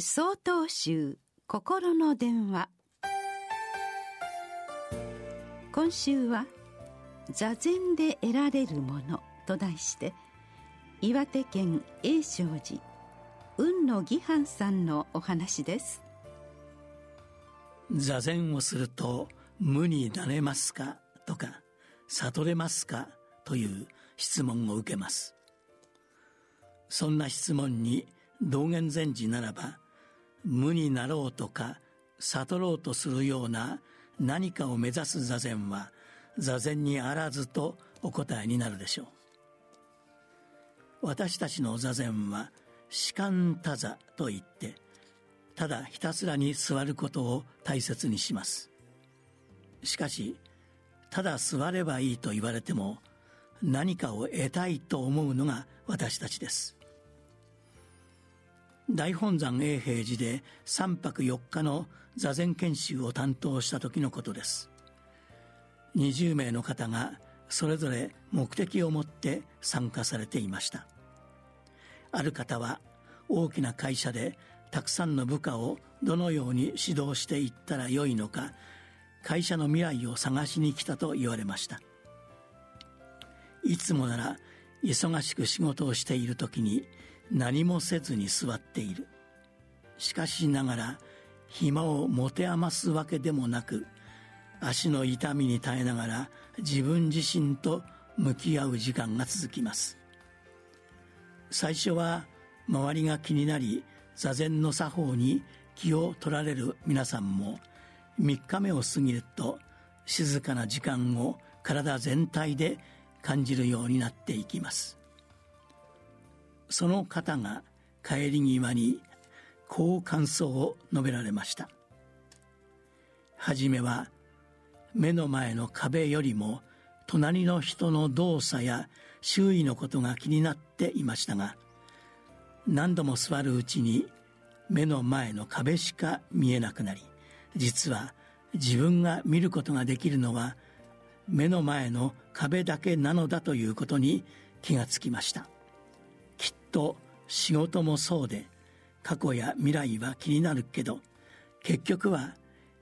総統集心の電話。今週は「座禅で得られるもの」と題して岩手県永正寺雲野義範さんのお話です。座禅をすると無になれますか？とか悟れますか？という質問を受けます。そんな質問に道元禅師ならば無になろうとか悟ろうとするような何かを目指す座禅は座禅にあらずとお答えになるでしょう。私たちの座禅は士官多座といってただひたすらに座ることを大切にします。しかしただ座ればいいと言われても何かを得たいと思うのが私たちです。大本山永平寺で3泊4日の座禅研修を担当した時のことです。20名の方がそれぞれ目的を持って参加されていました。ある方は大きな会社でたくさんの部下をどのように指導していったらよいのか会社の未来を探しに来たと言われました。いつもなら忙しく仕事をしている時に何もせずに座っている。しかしながら暇を持て余すわけでもなく足の痛みに耐えながら自分自身と向き合う時間が続きます。最初は周りが気になり座禅の作法に気を取られる皆さんも3日目を過ぎると静かな時間を体全体で感じるようになっていきます。その方が帰り際にこう感想を述べられました。はじめは目の前の壁よりも隣の人の動作や周囲のことが気になっていましたが何度も座るうちに目の前の壁しか見えなくなり実は自分が見ることができるのは目の前の壁だけなのだということに気がつきました。と仕事もそうで過去や未来は気になるけど結局は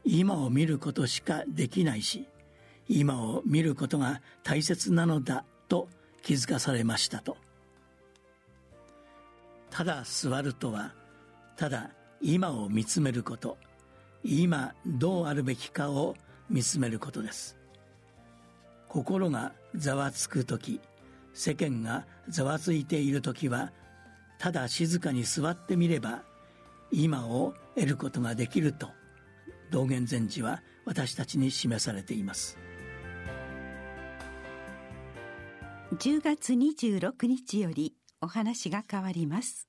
今を見ることしかできないし今を見ることが大切なのだと気づかされましたと。ただ座るとはただ今を見つめること今どうあるべきかを見つめることです。心がざわつく時世間がざわついている時はただ静かに座ってみれば今を得ることができると道元禅師は私たちに示されています。10月26日よりお話が変わります。